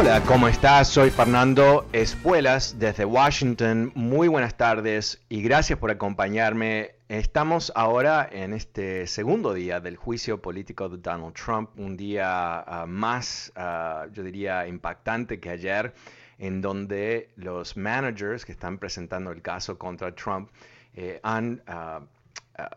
Hola, ¿cómo estás? Soy Fernando Espuelas desde Washington. Muy buenas tardes y gracias por acompañarme. Estamos ahora en este segundo día del juicio político de Donald Trump, un día uh, más, uh, yo diría, impactante que ayer, en donde los managers que están presentando el caso contra Trump eh, han... Uh,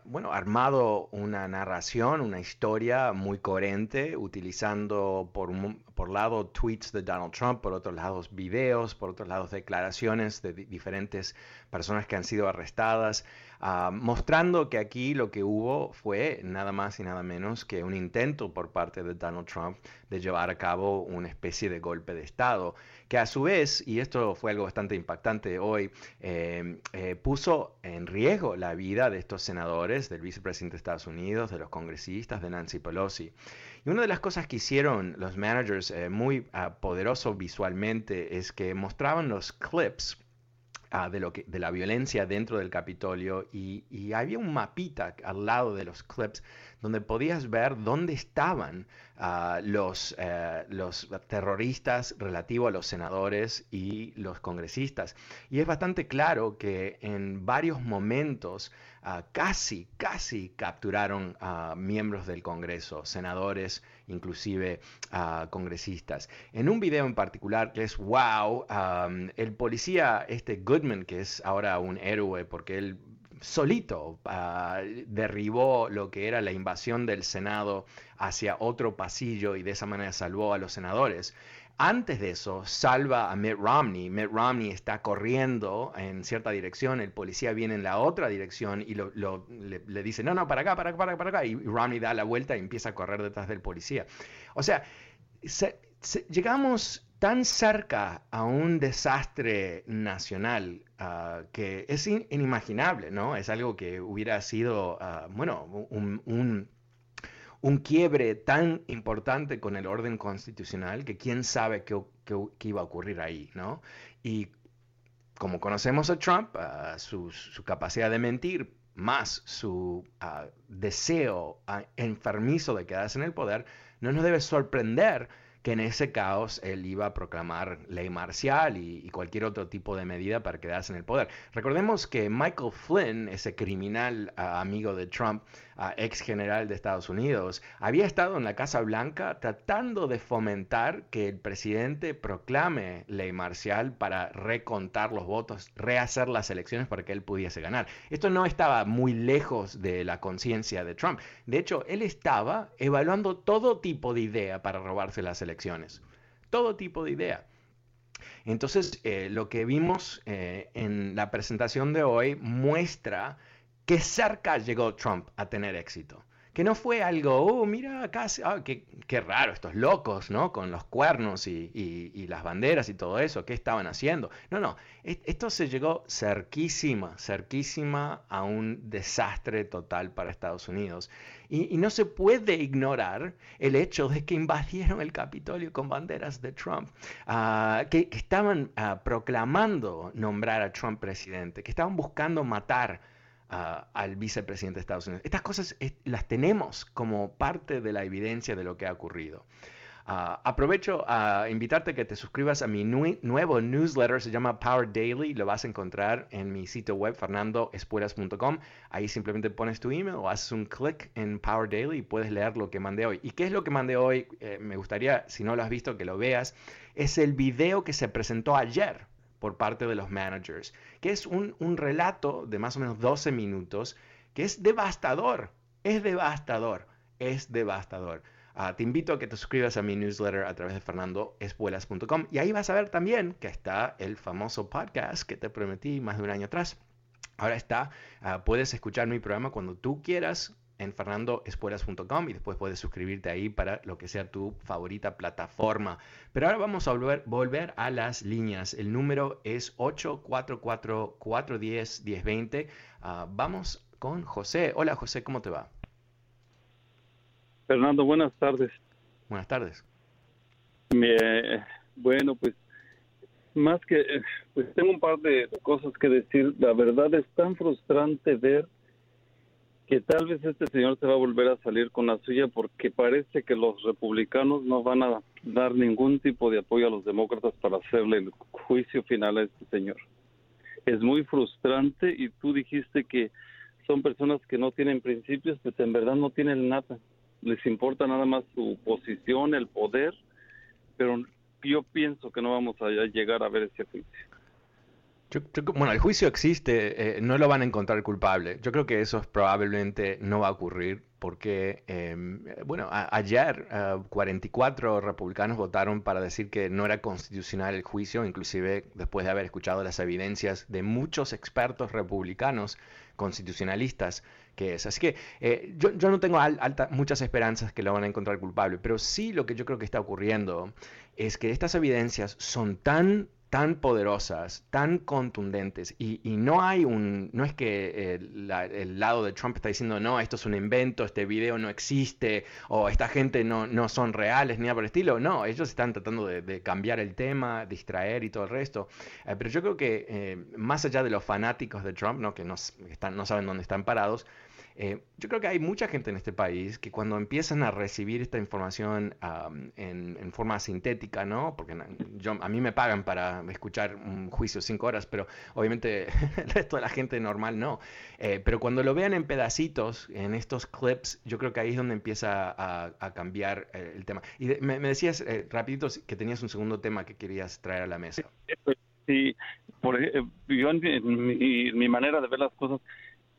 bueno, armado una narración, una historia muy coherente, utilizando por por lado tweets de Donald Trump, por otro lado videos, por otro lado declaraciones de diferentes personas que han sido arrestadas, uh, mostrando que aquí lo que hubo fue nada más y nada menos que un intento por parte de Donald Trump de llevar a cabo una especie de golpe de Estado, que a su vez, y esto fue algo bastante impactante hoy, eh, eh, puso en riesgo la vida de estos senadores, del vicepresidente de Estados Unidos, de los congresistas, de Nancy Pelosi. Y una de las cosas que hicieron los managers eh, muy uh, poderoso visualmente es que mostraban los clips uh, de, lo que, de la violencia dentro del Capitolio y, y, había un mapita al lado de los clips donde podías ver dónde estaban uh, los, uh, los terroristas relativo a los senadores y los congresistas. Y es bastante claro que en varios momentos Uh, casi, casi capturaron a miembros del Congreso, senadores, inclusive uh, congresistas. En un video en particular que es wow, el policía, este Goodman, que es ahora un héroe porque él solito uh, derribó lo que era la invasión del Senado hacia otro pasillo y de esa manera salvó a los senadores. Antes de eso, salva a Mitt Romney. Mitt Romney está corriendo en cierta dirección, el policía viene en la otra dirección y le, dice, no, no, para acá, para acá, para acá. Y Romney da la vuelta y empieza a correr detrás del policía. O sea, se, se, llegamos tan cerca a un desastre nacional uh, que es in, inimaginable, ¿no? Es algo que hubiera sido, uh, bueno, un un quiebre tan importante con el orden constitucional que quién sabe qué, qué, iba a ocurrir ahí, ¿no? Y como conocemos a Trump, su, su, capacidad de mentir, más su deseo enfermizo de quedarse en el poder, no nos debe sorprender que en ese caos él iba a proclamar ley marcial y, cualquier otro tipo de medida para quedarse en el poder. Recordemos que Michael Flynn, ese criminal amigo de Trump, ex general de Estados Unidos, había estado en la Casa Blanca tratando de fomentar que el presidente proclame ley marcial para recontar los votos, rehacer las elecciones para que él pudiese ganar. Esto no estaba muy lejos de la conciencia de Trump. De hecho, él estaba evaluando todo tipo de idea para robarse las elecciones elecciones. Todo tipo de idea. Entonces, eh, lo que vimos eh, en la presentación de hoy muestra que cerca llegó Trump a tener éxito que no fue algo, oh, mira, acá, oh, qué, raro, estos locos, ¿no? Con los cuernos y, las banderas y todo eso, ¿qué estaban haciendo? No, no, esto se llegó cerquísima, cerquísima a un desastre total para Estados Unidos. Y, no se puede ignorar el hecho de que invadieron el Capitolio con banderas de Trump, uh, que, estaban uh, proclamando nombrar a Trump presidente, que estaban buscando matar Al vicepresidente de Estados Unidos. Estas cosas las tenemos como parte de la evidencia de lo que ha ocurrido. Uh, aprovecho a invitarte a que te suscribas a mi nu nuevo newsletter, se llama Power Daily, lo vas a encontrar en mi sitio web fernandoespuelas.com. Ahí simplemente pones tu email o haces un clic en Power Daily y puedes leer lo que mandé hoy. ¿Y qué es lo que mandé hoy? Eh, me gustaría, si no lo has visto, que lo veas. Es el video que se presentó ayer por parte de los managers, que es un, un relato de más o menos 12 minutos que es devastador, es devastador, es devastador. Uh, te invito a que te suscribas a mi newsletter a través de fernandoespuelas.com y ahí vas a ver también que está el famoso podcast que te prometí más de un año atrás ahora está, ah, puedes escuchar mi programa cuando tú quieras en fernandoespuelas.com y después puedes suscribirte ahí para lo que sea tu favorita plataforma. Pero ahora vamos a volver, volver a las líneas. El número es 844-410-1020. Ah, vamos con José. Hola José, ¿cómo te va? Fernando, buenas tardes. Buenas tardes. bueno, pues más que, pues tengo un par de cosas que decir. La verdad es tan frustrante ver que tal vez este señor se va a volver a salir con la suya porque parece que los republicanos no van a dar ningún tipo de apoyo a los demócratas para hacerle el juicio final a este señor. Es muy frustrante y tú dijiste que son personas que no tienen principios, pues en verdad no tienen nada. Les importa nada más su posición, el poder, pero yo pienso que no vamos a llegar a ver ese juicio bueno, el juicio existe, eh, no lo van a encontrar culpable. Yo creo que eso probablemente no va a ocurrir porque, em, bueno, ayer 44 eh, republicanos votaron para decir que no era constitucional el juicio, inclusive después de haber escuchado las evidencias de muchos expertos republicanos constitucionalistas que es. Así que eh, yo, no tengo muchas esperanzas que lo van a encontrar culpable, pero sí lo que yo creo que está ocurriendo es que estas evidencias son tan tan poderosas, tan contundentes, y, no hay un, no es que el, lado de Trump está diciendo, no, esto es un invento, este video no existe, o esta gente no, no son reales, ni nada por el estilo, no, ellos están tratando de, cambiar el tema, distraer y todo el resto, eh, pero yo creo que eh, más allá de los fanáticos de Trump, ¿no? que no, están, no saben dónde están parados, eh, yo creo que hay mucha gente en este país que cuando empiezan a recibir esta información en, forma sintética, ¿no? Porque yo, a mí me pagan para escuchar un juicio cinco horas, pero obviamente el resto de la gente normal no. Eh, pero cuando lo vean en pedacitos, en estos clips, yo creo que ahí es donde empieza a, cambiar eh, el tema. Y me, decías rapidito que tenías un segundo tema que querías traer a la mesa. Sí, por, yo en mi manera de ver las cosas,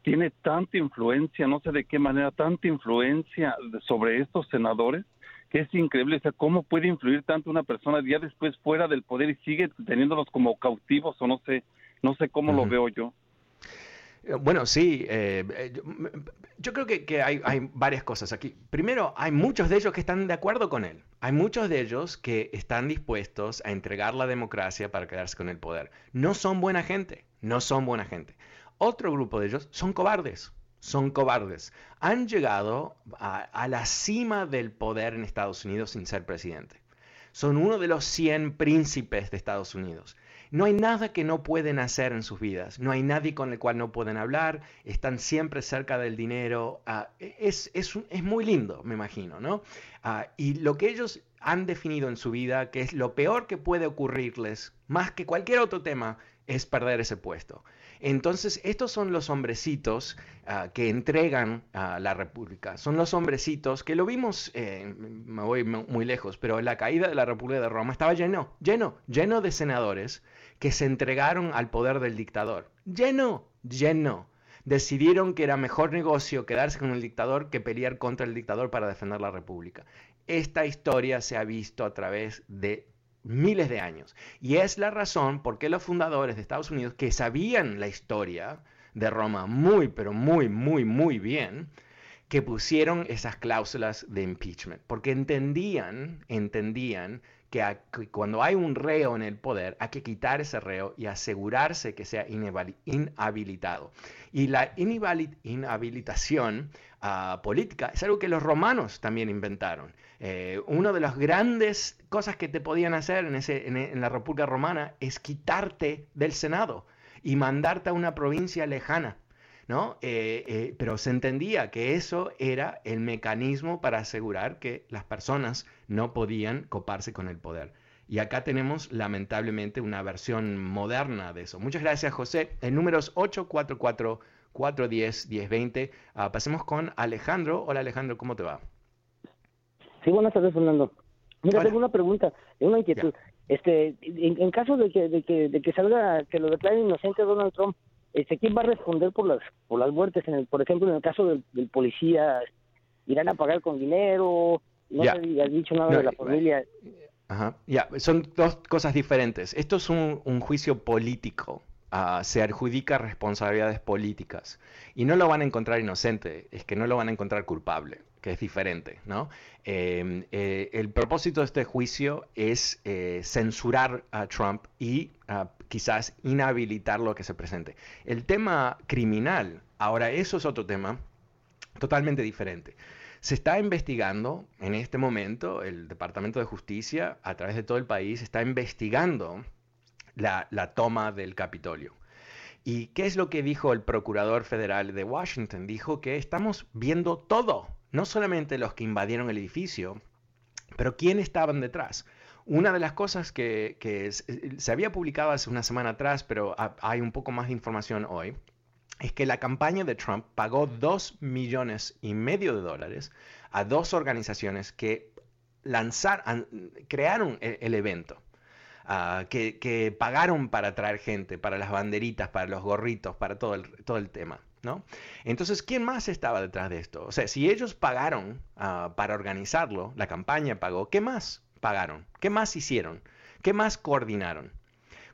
tiene tanta influencia, no sé de qué manera, tanta influencia sobre estos senadores, que es increíble, o sea, cómo puede influir tanto una persona día después fuera del poder y sigue teniéndolos como cautivos o no sé, no sé cómo lo veo yo. Eh, bueno, sí, eh, eh, yo, creo que, hay, hay, varias cosas aquí. Primero, hay muchos de ellos que están de acuerdo con él. Hay muchos de ellos que están dispuestos a entregar la democracia para quedarse con el poder. No son buena gente, no son buena gente. Otro grupo de ellos son cobardes, son cobardes. Han llegado a, la cima del poder en Estados Unidos sin ser presidente. Son uno de los 100 príncipes de Estados Unidos. No hay nada que no pueden hacer en sus vidas, no hay nadie con el cual no pueden hablar, están siempre cerca del dinero. Ah, es, es, muy lindo, me imagino, ¿no? Ah, y lo que ellos han definido en su vida, que es lo peor que puede ocurrirles, más que cualquier otro tema, es perder ese puesto. Entonces, estos son los hombrecitos ah, que entregan a la República. Son los hombrecitos que lo vimos, eh, me voy muy lejos, pero la caída de la República de Roma estaba lleno, lleno, lleno de senadores que se entregaron al poder del dictador. Lleno, lleno. Decidieron que era mejor negocio quedarse con el dictador que pelear contra el dictador para defender la República. Esta historia se ha visto a través de miles de años. Y es la razón por qué los fundadores de Estados Unidos, que sabían la historia de Roma muy, pero muy, muy, muy bien, que pusieron esas cláusulas de impeachment, porque entendían, entendían que, cuando hay un reo en el poder hay que quitar ese reo y asegurarse que sea inhabilitado. Y la inhabilitación política es algo que los romanos también inventaron. Eh, una de las grandes cosas que te podían hacer en, ese, en, la República Romana es quitarte del Senado y mandarte a una provincia lejana. ¿no? Eh, eh, pero se entendía que eso era el mecanismo para asegurar que las personas no podían coparse con el poder. Y acá tenemos lamentablemente una versión moderna de eso. Muchas gracias, José. El número es 844-410-1020. Ah, pasemos con Alejandro. Hola, Alejandro, ¿cómo te va? Sí, buenas tardes, Fernando. Mira, tengo una pregunta, una inquietud. Este, en, caso de que, de que, de que salga, que lo declare inocente Donald Trump, este, ¿quién va a responder por las, por las muertes? En el, por ejemplo, en el caso del, policía, ¿irán a pagar con dinero? No se ha dicho nada de la familia. Ajá, ya, son dos cosas diferentes. Esto es un, un juicio político se adjudica responsabilidades políticas y no lo van a encontrar inocente, es que no lo van a encontrar culpable, que es diferente, ¿no? Em, eh, el propósito de este juicio es eh, censurar a Trump y ah, quizás inhabilitar lo que se presente. El tema criminal, ahora eso es otro tema totalmente diferente. Se está investigando en este momento, el Departamento de Justicia, a través de todo el país, está investigando la, toma del Capitolio. ¿Y qué es lo que dijo el Procurador Federal de Washington? Dijo que estamos viendo todo, no solamente los que invadieron el edificio, pero quién estaban detrás. Una de las cosas que, se había publicado hace una semana atrás, pero hay un poco más de información hoy, es que la campaña de Trump pagó dos millones y medio de dólares a dos organizaciones que lanzaron, crearon el, evento. Ah, que, pagaron para traer gente, para las banderitas, para los gorritos, para todo el, todo el tema. ¿no? Entonces, ¿quién más estaba detrás de esto? O sea, si ellos pagaron ah, para organizarlo, la campaña pagó, ¿qué más pagaron? ¿Qué más hicieron? ¿Qué más coordinaron?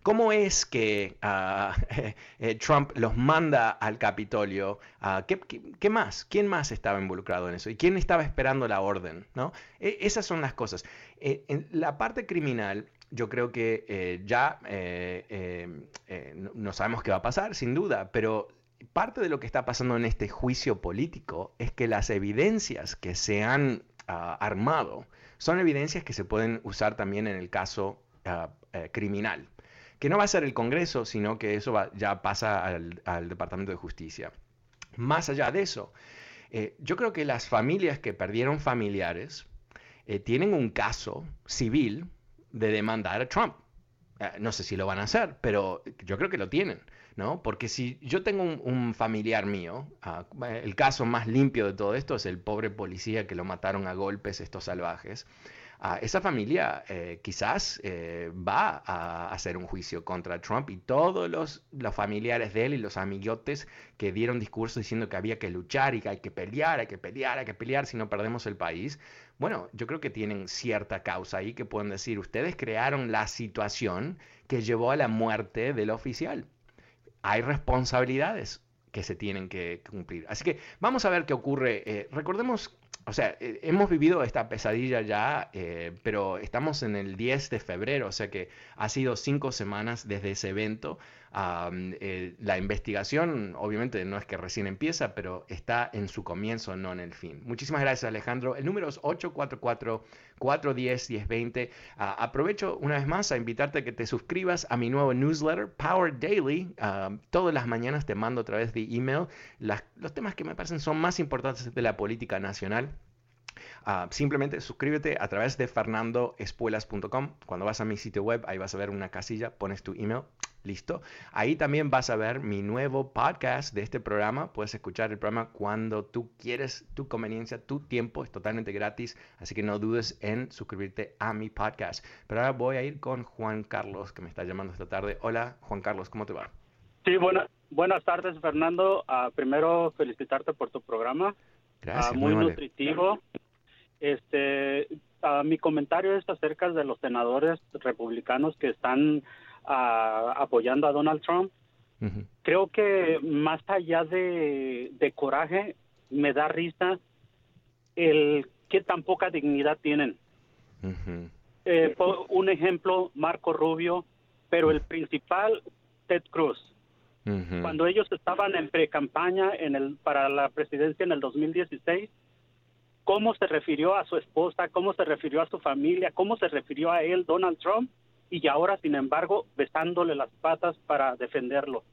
¿Cómo es que ah, eh, Trump los manda al Capitolio? ¿qué, más? ¿Quién más estaba involucrado en eso? ¿Y quién estaba esperando la orden? ¿no? E, esas son las cosas. Eh, en la parte criminal, yo creo que eh, ya no sabemos qué va a pasar, sin duda, pero parte de lo que está pasando en este juicio político es que las evidencias que se han ah, armado son evidencias que se pueden usar también en el caso criminal que no va a ser el Congreso, sino que eso ya pasa al, Departamento de Justicia. Más allá de eso, eh, yo creo que las familias que perdieron familiares eh, tienen un caso civil de demandar a Trump. Eh, no sé si lo van a hacer, pero yo creo que lo tienen, ¿no? Porque si yo tengo un, familiar mío, ah, el caso más limpio de todo esto es el pobre policía que lo mataron a golpes estos salvajes esa familia eh, quizás eh, va a hacer un juicio contra Trump y todos los, familiares de él y los amigotes que dieron discursos diciendo que había que luchar y que hay que pelear, hay que pelear, hay que pelear si no perdemos el país. Bueno, yo creo que tienen cierta causa ahí que pueden decir, ustedes crearon la situación que llevó a la muerte del oficial. Hay responsabilidades que se tienen que cumplir. Así que vamos a ver qué ocurre. Eh, recordemos o sea, eh, hemos vivido esta pesadilla ya, eh, pero estamos en el 10 de febrero, o sea que ha sido cinco semanas desde ese evento. Eh, la investigación, obviamente, no es que recién empieza, pero está en su comienzo, no en el fin. Muchísimas gracias, Alejandro. El número es 844-410-1020. Ah, aprovecho una vez más a invitarte a que te suscribas a mi nuevo newsletter, Power Daily. todas las mañanas te mando a través de email los temas que me parecen son más importantes de la política nacional. Ah, simplemente suscríbete a través de fernandoespuelas.com. Cuando vas a mi sitio web, ahí vas a ver una casilla, pones tu email, listo. Ahí también vas a ver mi nuevo podcast de este programa. Puedes escuchar el programa cuando tú quieres, tu conveniencia, tu tiempo, es totalmente gratis, así que no dudes en suscribirte a mi podcast. Pero ahora voy a ir con Juan Carlos, que me está llamando esta tarde. Hola, Juan Carlos, ¿cómo te va? Sí, buenas tardes, Fernando. Ah, primero, felicitarte por tu programa. Gracias, ah, muy, nutritivo. Este, uh, mi comentario es acerca de los senadores republicanos que están uh, apoyando a Donald Trump. Creo que más allá de, coraje, me da risa el que tan poca dignidad tienen. Eh, un ejemplo, Marco Rubio, pero el principal, Ted Cruz. Cuando ellos estaban en pre-campaña en el, para la presidencia en el 2016, cómo se refirió a su esposa, cómo se refirió a su familia, cómo se refirió a él, Donald Trump, y ahora, sin embargo, besándole las patas para defenderlo.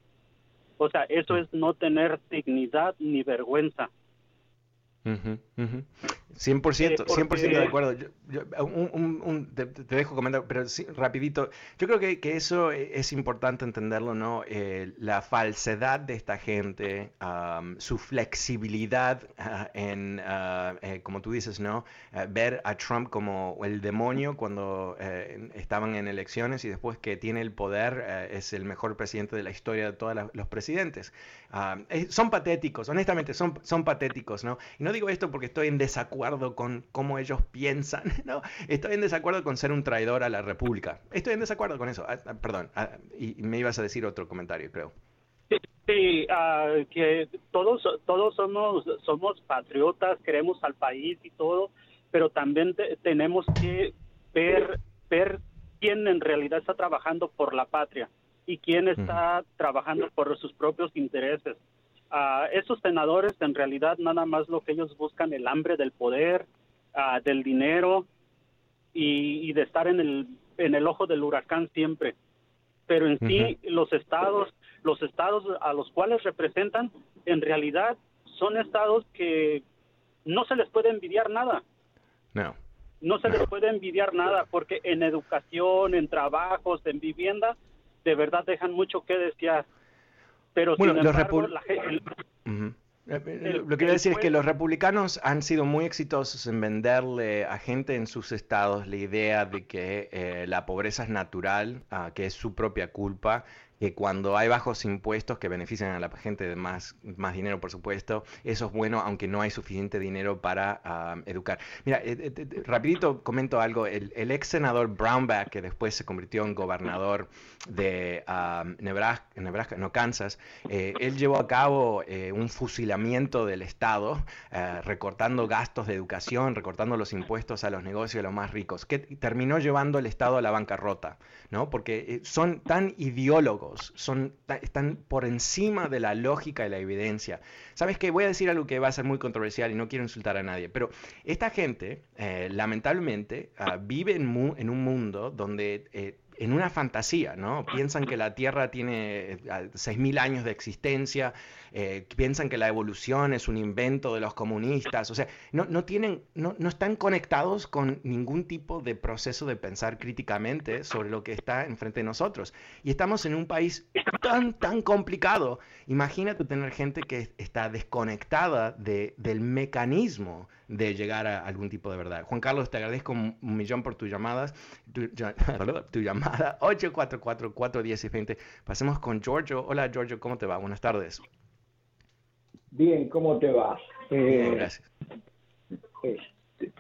O sea, eso es no tener dignidad ni vergüenza. 100%, 100% de acuerdo. te, dejo comentar, pero rapidito. Yo creo que, eso e, es importante entenderlo, ¿no? Eh, la falsedad de esta gente, su flexibilidad ah, en, ah, eh, como tú dices, ¿no? Eh, ver a Trump como el demonio cuando estaban en elecciones y después que tiene el poder es el mejor presidente de la historia de todos los presidentes. son patéticos, honestamente, son, son patéticos, ¿no? Y no digo esto porque estoy en desacuerdo desacuerdo con cómo ellos piensan, no, estoy en desacuerdo con ser un traidor a la República. Estoy en desacuerdo con eso. Ah, ah, perdón, ah, y me ibas a decir otro comentario, creo. Sí, que todos todos somos somos patriotas, queremos al país y todo, pero también tenemos que ver ver quién en realidad está trabajando por la patria y quién está trabajando por sus propios intereses. Uh, esos senadores en realidad nada más lo que ellos buscan el hambre del poder, uh, del dinero y, de estar en el en el ojo del huracán siempre. Pero en sí los estados los estados a los cuales representan en realidad son estados que no se les puede envidiar nada. No. No se les puede envidiar nada porque en educación, en trabajos, en vivienda, de verdad dejan mucho que desear. Pero bueno, sin embargo, la, gente... Lo que quiero decir es que los republicanos han sido muy exitosos en venderle a gente en sus estados la idea de que eh, la pobreza es natural, ah, que es su propia culpa, que cuando hay bajos impuestos que benefician a la gente de más, más dinero, por supuesto, eso es bueno, aunque no hay suficiente dinero para ah, educar. Mira, eh, eh, rapidito comento algo. El, ex senador Brownback, que después se convirtió en gobernador de ah, Nebraska, no Kansas, eh, él llevó a cabo un fusilamiento del Estado, recortando gastos de educación, recortando los impuestos a los negocios de los más ricos, que terminó llevando el Estado a la bancarrota, ¿no? Porque son tan ideólogos son, están por encima de la lógica y la evidencia. ¿Sabes qué? Voy a decir algo que va a ser muy controversial y no quiero insultar a nadie, pero esta gente, eh, lamentablemente, ah, vive en, un mundo donde... En una fantasía, ¿no? Piensan que la Tierra tiene 6.000 eh, años de existencia, eh, piensan que la evolución es un invento de los comunistas, o sea, no, no tienen, no, no, están conectados con ningún tipo de proceso de pensar críticamente sobre lo que está enfrente de nosotros. Y estamos en un país tan, tan complicado. Imagínate tener gente que está desconectada de, del mecanismo de llegar a algún tipo de verdad. Juan Carlos, te agradezco un, millón por tus llamadas, tu, tu llamada 844-410-20. Pasemos con Giorgio. Hola Giorgio, ¿cómo te va? Buenas tardes. Bien, ¿cómo te vas? Eh, gracias.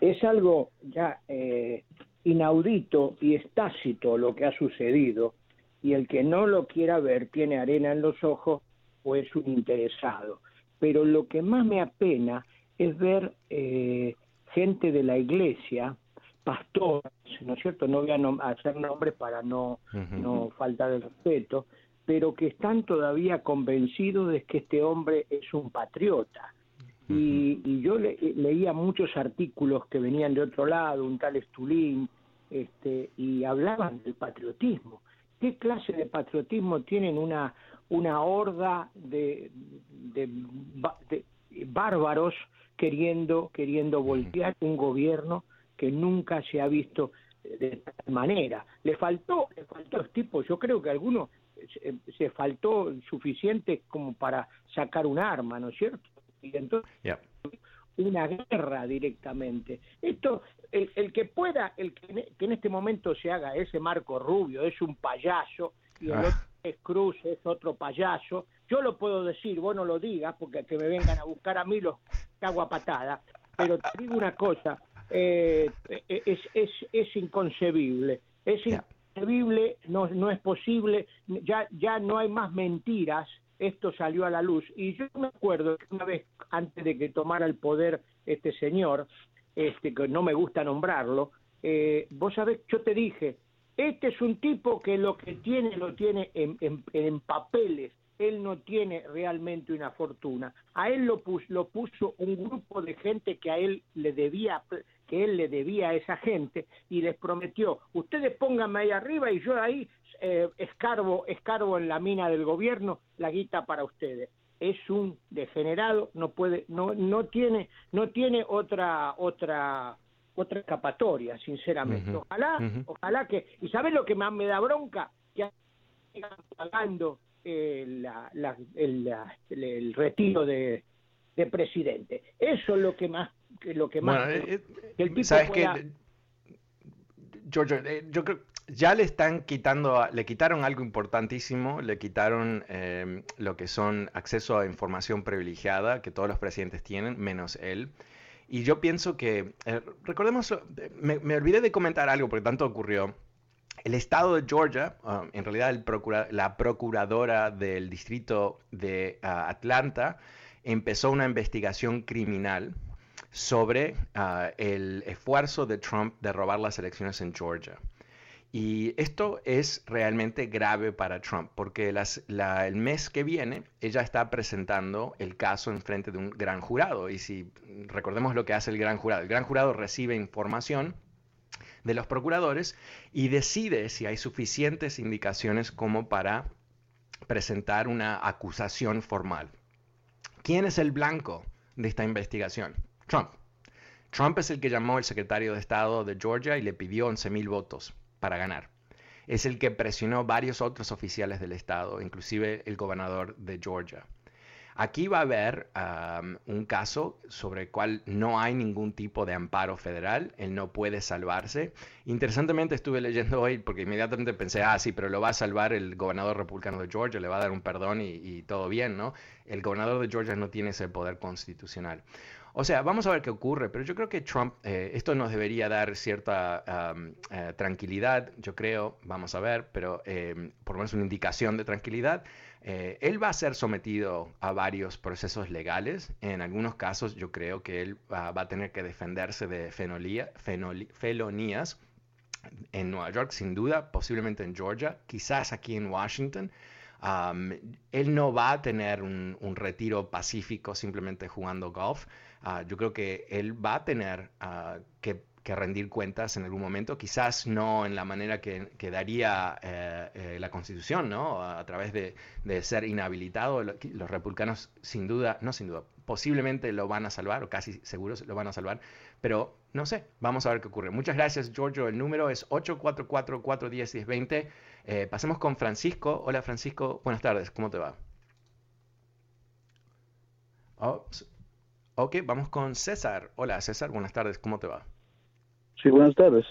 Es, algo ya eh, inaudito y estácito lo que ha sucedido y el que no lo quiera ver tiene arena en los ojos o es un interesado. Pero lo que más me apena es ver eh, gente de la iglesia, pastores, ¿no es cierto? No voy a hacer nombres para no, no faltar el respeto, pero que están todavía convencidos de que este hombre es un patriota. Y, yo leía muchos artículos que venían de otro lado, un tal Estulín, este, y hablaban del patriotismo. ¿Qué clase de patriotismo tienen una, una horda de, de, bárbaros queriendo, queriendo voltear un gobierno que nunca se ha visto de tal manera? Le faltó, le faltó los tipos, yo creo que algunos se, faltó suficiente como para sacar un arma, ¿no es cierto? Y entonces una guerra directamente. Esto, el, el que pueda, el que, en este momento se haga ese Marco Rubio, es un payaso, y el ah. otro es Cruz, es otro payaso, yo lo puedo decir, vos no lo digas, porque que me vengan a buscar a mí los cago a patada, pero te digo una cosa, eh, es, es, es inconcebible, es no, no es posible, ya, ya no hay más mentiras, esto salió a la luz. Y yo me acuerdo que una vez antes de que tomara el poder este señor, este que no me gusta nombrarlo, eh, vos sabés, yo te dije, este es un tipo que lo que tiene lo tiene en, en, papeles, él no tiene realmente una fortuna. A él lo, lo puso un grupo de gente que a él le debía que él le debía a esa gente y les prometió, ustedes pónganme ahí arriba y yo ahí eh, escarbo, escarbo en la mina del gobierno la guita para ustedes. Es un degenerado, no puede, no, no tiene, no tiene otra, otra, otra escapatoria, sinceramente. Ojalá, ojalá que, y sabes lo que más me da bronca, que pagando eh, la, el, el, retiro de, de presidente. Eso es lo que más lo que más eh, eh, sabes que George, eh, yo creo ya le están quitando, le quitaron algo importantísimo, le quitaron em, lo que son acceso a información privilegiada que todos los presidentes tienen, menos él. Y yo pienso que, eh, recordemos, me, me, olvidé de comentar algo porque tanto ocurrió. El estado de Georgia, ah, en realidad la procuradora del distrito de ah, Atlanta, empezó una investigación criminal sobre ah, el esfuerzo de Trump de robar las elecciones en Georgia. Y esto es realmente grave para Trump, porque el mes que viene ella está presentando el caso en frente de un gran jurado. Y si recordemos lo que hace el gran jurado, el gran jurado recibe información de los procuradores y decide si hay suficientes indicaciones como para presentar una acusación formal. ¿Quién es el blanco de esta investigación? Trump. Trump es el que llamó al secretario de Estado de Georgia y le pidió 11.000 votos para ganar. Es el que presionó varios otros oficiales del Estado, inclusive el gobernador de Georgia. Aquí va a haber un caso sobre el cual no hay ningún tipo de amparo federal, él no puede salvarse. Interesantemente estuve leyendo hoy porque inmediatamente pensé, ah, sí, pero lo va a salvar el gobernador republicano de Georgia, le va a dar un perdón y, todo bien, ¿no? El gobernador de Georgia no tiene ese poder constitucional. O sea, vamos a ver qué ocurre, pero yo creo que Trump, eh, esto nos debería dar cierta eh, tranquilidad, yo creo, vamos a ver, pero eh, por lo menos una indicación de tranquilidad. él va a ser sometido a varios procesos legales. En algunos casos yo creo que él va a tener que defenderse de felonías en Nueva York, sin duda, posiblemente en Georgia, quizás aquí en Washington. él no va a tener un retiro pacífico simplemente jugando golf. Ah, yo creo que él va a tener ah, que, rendir cuentas en algún momento, quizás no en la manera que, daría eh, eh, la Constitución, ¿no? A, través de, ser inhabilitado. Los republicanos, sin duda, no sin duda, posiblemente lo van a salvar, o casi seguros lo van a salvar, pero no sé, vamos a ver qué ocurre. Muchas gracias, Giorgio. El número es 844-410-1020. Eh, pasemos con Francisco. Hola, Francisco. Buenas tardes. ¿Cómo te va? Oh, Ok, vamos con César. Hola César, buenas tardes, ¿cómo te va? Sí, buenas tardes.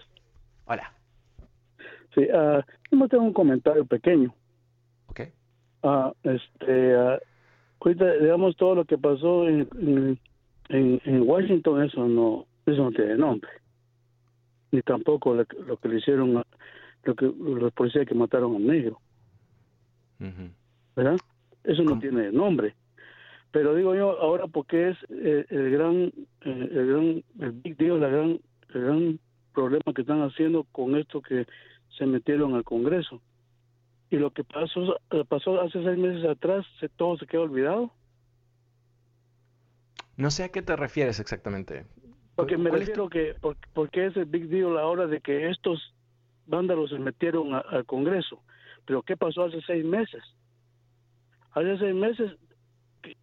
Hola. Sí, uh, yo tengo un comentario pequeño. Ok. Uh, este, uh, ahorita, digamos, todo lo que pasó en, en, Washington, eso no, eso no tiene nombre. Ni tampoco lo, que le hicieron, lo que los policías que mataron a un negro. ¿Verdad? Eso no tiene nombre. Pero digo yo ahora porque es eh, el gran, eh, el gran, el big deal, la gran, el gran problema que están haciendo con esto que se metieron al Congreso. Y lo que pasó, eh, pasó hace seis meses atrás, se, todo se quedó olvidado. No sé a qué te refieres exactamente. Porque me refiero que, porque, es el big deal ahora de que estos vándalos se metieron al Congreso. Pero ¿qué pasó hace seis meses? Hace seis meses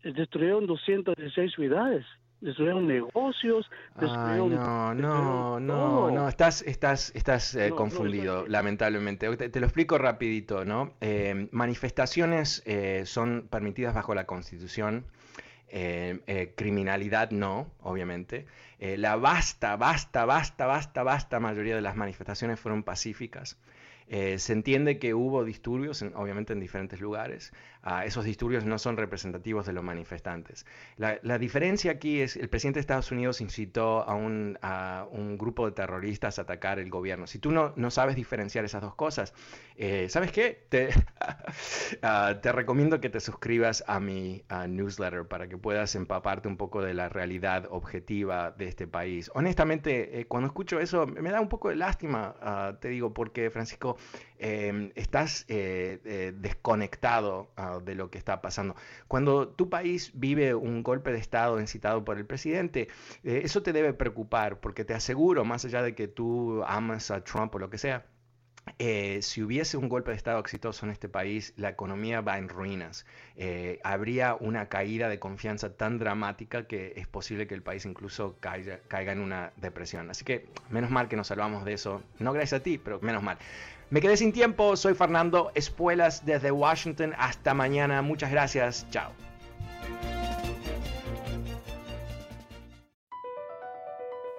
destruyeron 216 ciudades destruyeron negocios, destruyeron... no, no, no, no, estás, estás, estás eh, confundido, lamentablemente. Te, lo explico rapidito, ¿no? Eh, manifestaciones eh, son permitidas bajo la Constitución, criminalidad no, obviamente. la vasta, vasta, vasta, vasta, vasta mayoría de las manifestaciones fueron pacíficas. Eh, se entiende que hubo disturbios, obviamente en diferentes lugares. Esos disturbios no son representativos de los manifestantes. La, diferencia aquí es el presidente de Estados Unidos incitó a un, grupo de terroristas a atacar el gobierno. Si tú no, no sabes diferenciar esas dos cosas, eh, ¿sabes qué? Te, ah, te recomiendo que te suscribas a mi newsletter para que puedas empaparte un poco de la realidad objetiva de este país. Honestamente, eh, cuando escucho eso, me da un poco de lástima, ah, te digo, porque Francisco, Em, estás eh, eh, desconectado ah, de lo que está pasando. Cuando tu país vive un golpe de Estado incitado por el presidente, eh, eso te debe preocupar, porque te aseguro, más allá de que tú amas a Trump o lo que sea, eh, si hubiese un golpe de Estado exitoso en este país, la economía va en ruinas. Eh, habría una caída de confianza tan dramática que es posible que el país incluso caiga, caiga, en una depresión. Así que menos mal que nos salvamos de eso. No gracias a ti, pero menos mal. Me quedé sin tiempo. Soy Fernando Espuelas desde Washington. Hasta mañana. Muchas gracias. Chao.